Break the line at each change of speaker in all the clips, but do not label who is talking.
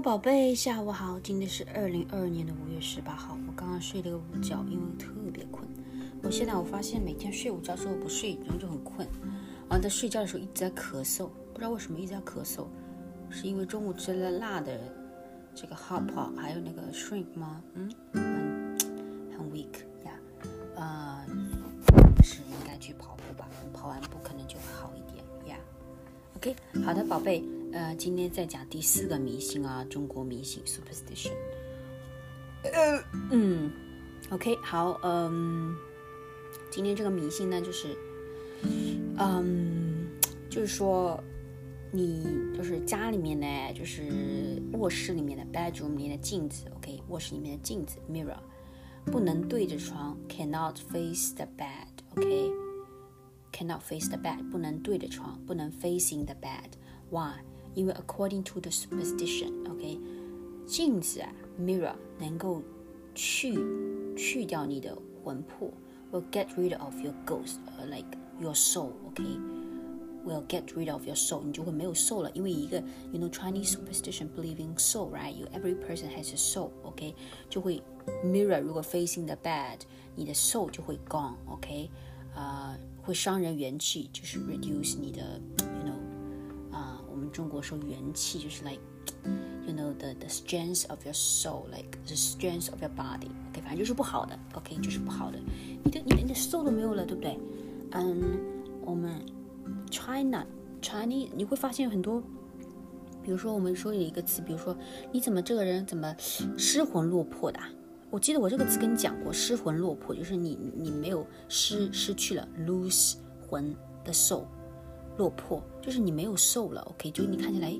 宝贝，下午好。今天是二零二二年的五月十八号。我刚刚睡了个午觉，因为特别困。我现在我发现每天睡午觉之后不睡，然后就很困。然后在睡觉的时候一直在咳嗽，不知道为什么一直在咳嗽，是因为中午吃了辣的这个 hop 还有那个 shrimp 吗？嗯，很很 weak 呀。呃，是应该去跑步吧？跑完步可能就会好一点呀。OK，好的，宝贝。呃，今天再讲第四个迷信啊，中国迷信 superstition。呃，嗯，OK，好，嗯，今天这个迷信呢，就是，嗯，就是说，你就是家里面呢，就是卧室里面的 bedroom 里面的镜子，OK，卧室里面的镜子 mirror 不能对着床，cannot face the bed，OK，cannot face the bed 不能对着床，不能 facing the bed，why？因为 according to the superstition，OK，镜子啊，mirror 能够去去掉你的魂魄，will get rid of your ghost，like your soul，OK，will get rid of your soul，你就会没有 soul 了，因为一个，you know Chinese superstition believing soul，right？You every person has a soul，OK，就会 mirror 如果 facing the bad，你的 soul 就会 gone，OK，啊，会伤人元气，就是 reduce 你的。 我们中国说元气就是 like you know the the strength of your soul like the strength of your body. OK 反正就是不好的。OK 就是不好的。你的你的你的 soul 都没有了对不对？嗯我们 China Chinese 你会发现很多比如说我们说有一个词比如说你怎么这个人怎么失魂落魄的我记得我这个词跟你讲过失魂落魄就是你你没有失失去了 lose 魂的 soul 落魄，就是你没有瘦了，OK？就你看起来，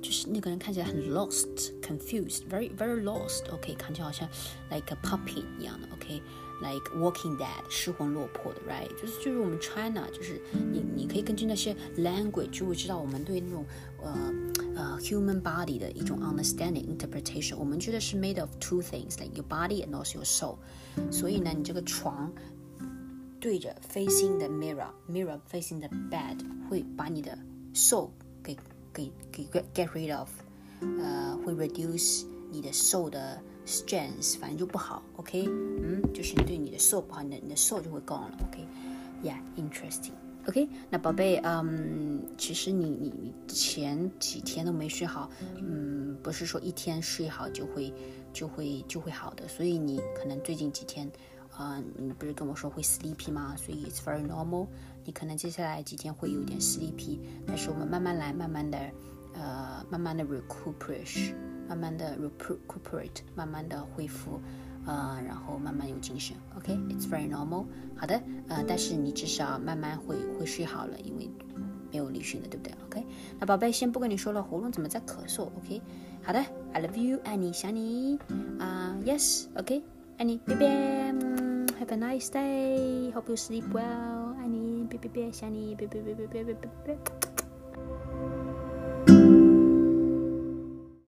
就是那个人看起来很 lost，confused，very very lost，OK？看起来好像 like a puppy 一样的，OK？Like Walking Dead，失魂落魄的，right？就是就是我们 China，就是你你可以根据那些 language 就会知道我们对那种呃呃 human body 的一种 understanding interpretation。我们觉得是 made of two things，like your body and also your soul。所以呢，你这个床。 对着 facing the mirror mirror facing the bed 会把你的 soul 给给给 get rid of，呃，会 reduce 你的 soul 的 strength，反正就不好，OK，嗯，就是对你的 soul 不好，你的你的 soul 就会 gone 了，OK，Yeah，interesting，OK，那宝贝，嗯，其实你你你前几天都没睡好，嗯，不是说一天睡好就会就会就会好的，所以你可能最近几天。啊，你不是跟我说会 sleepy 吗？所以 it's very normal。你可能接下来几天会有点 sleepy，但是我们慢慢来，慢慢的，呃，慢慢的 recuperate，慢慢的 recuperate，慢慢的恢复，呃，然后慢慢有精神。OK，it's very normal。好的，呃，但是你至少慢慢会会睡好了，因为没有离训的，对不对？OK，那宝贝，先不跟你说了，喉咙怎么在咳嗽？OK，好的，I love you，爱你，想你。啊，Yes，OK，爱你，拜拜。Have a nice day. Hope you sleep well. Annie, baby, baby, Shani, baby, baby, baby, baby.